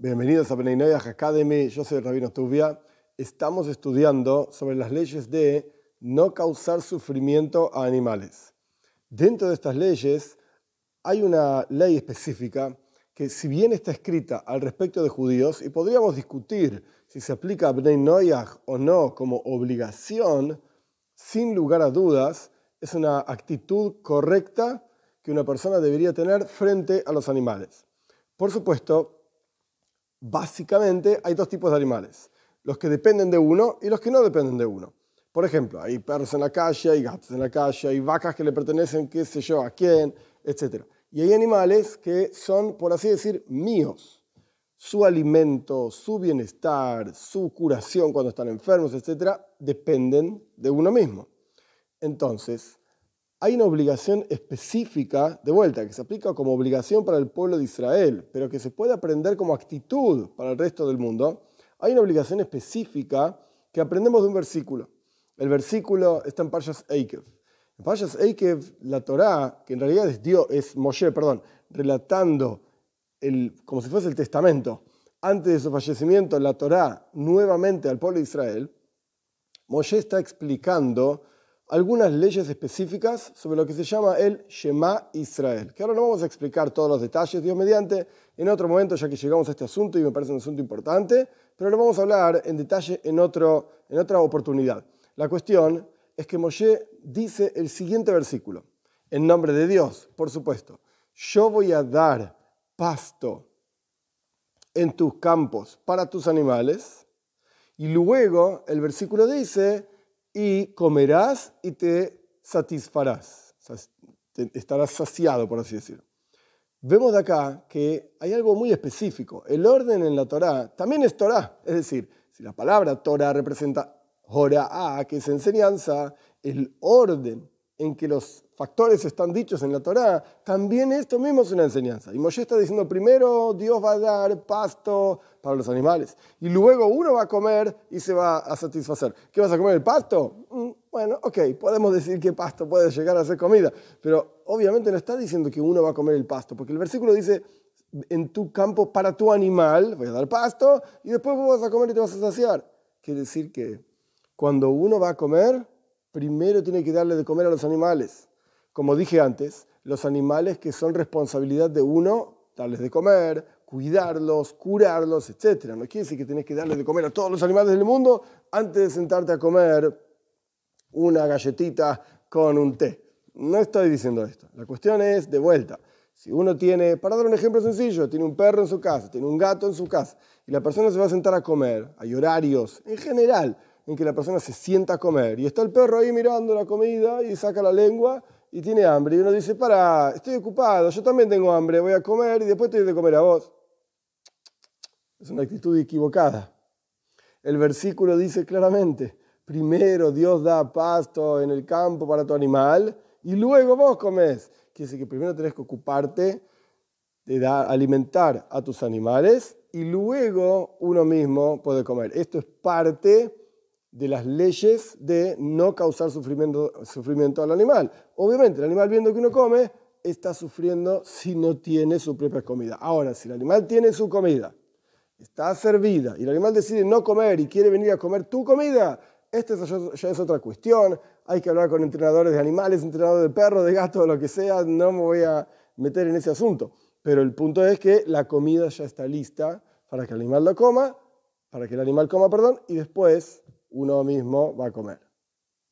Bienvenidos a Beninoyah Academy, yo soy el Rabino Tubia. Estamos estudiando sobre las leyes de no causar sufrimiento a animales. Dentro de estas leyes hay una ley específica que si bien está escrita al respecto de judíos, y podríamos discutir si se aplica a Bnei o no como obligación, sin lugar a dudas, es una actitud correcta que una persona debería tener frente a los animales. Por supuesto, básicamente hay dos tipos de animales, los que dependen de uno y los que no dependen de uno. Por ejemplo, hay perros en la calle, hay gatos en la calle, hay vacas que le pertenecen, qué sé yo, a quién, etc. Y hay animales que son, por así decir, míos. Su alimento, su bienestar, su curación cuando están enfermos, etc., dependen de uno mismo. Entonces, hay una obligación específica, de vuelta, que se aplica como obligación para el pueblo de Israel, pero que se puede aprender como actitud para el resto del mundo. Hay una obligación específica que aprendemos de un versículo. El versículo está en Parshas Eikev. En Parshas Eikev, la Torá, que en realidad es Dios, es Moshe, perdón, relatando el, como si fuese el testamento, antes de su fallecimiento, la Torá nuevamente al pueblo de Israel, Moshe está explicando algunas leyes específicas sobre lo que se llama el Shema Israel, que ahora no vamos a explicar todos los detalles, Dios mediante, en otro momento, ya que llegamos a este asunto y me parece un asunto importante, pero lo vamos a hablar en detalle en, otro, en otra oportunidad. La cuestión es que Moshe dice el siguiente versículo, en nombre de Dios, por supuesto, yo voy a dar pasto en tus campos para tus animales, y luego el versículo dice, y comerás y te satisfarás. Estarás saciado, por así decirlo. Vemos de acá que hay algo muy específico. El orden en la Torá también es Torá. Es decir, si la palabra Torah representa Jorah, que es enseñanza, el orden en que los factores están dichos en la Torá, también esto mismo es una enseñanza. Y Moshe está diciendo, primero Dios va a dar pasto para los animales, y luego uno va a comer y se va a satisfacer. ¿Qué vas a comer? ¿El pasto? Mm, bueno, ok, podemos decir que pasto puede llegar a ser comida, pero obviamente no está diciendo que uno va a comer el pasto, porque el versículo dice, en tu campo para tu animal voy a dar pasto, y después vos vas a comer y te vas a saciar. Quiere decir que cuando uno va a comer, primero tiene que darle de comer a los animales. Como dije antes, los animales que son responsabilidad de uno, darles de comer, cuidarlos, curarlos, etc. No quiere decir que tienes que darle de comer a todos los animales del mundo antes de sentarte a comer una galletita con un té. No estoy diciendo esto. La cuestión es de vuelta. Si uno tiene, para dar un ejemplo sencillo, tiene un perro en su casa, tiene un gato en su casa, y la persona se va a sentar a comer, hay horarios en general en que la persona se sienta a comer y está el perro ahí mirando la comida y saca la lengua y tiene hambre y uno dice, para, estoy ocupado, yo también tengo hambre, voy a comer y después te doy de comer a vos. Es una actitud equivocada. El versículo dice claramente, primero Dios da pasto en el campo para tu animal y luego vos comes. Quiere decir que primero tenés que ocuparte de dar, alimentar a tus animales y luego uno mismo puede comer. Esto es parte de las leyes de no causar sufrimiento, al animal. Obviamente, el animal viendo que uno come está sufriendo si no tiene su propia comida. Ahora, si el animal tiene su comida, está servida y el animal decide no comer y quiere venir a comer tu comida, esta ya es otra cuestión. Hay que hablar con entrenadores de animales, entrenadores de perros, de gatos, lo que sea. No me voy a meter en ese asunto. Pero el punto es que la comida ya está lista para que el animal la coma, para que el animal coma, perdón, y después uno mismo va a comer.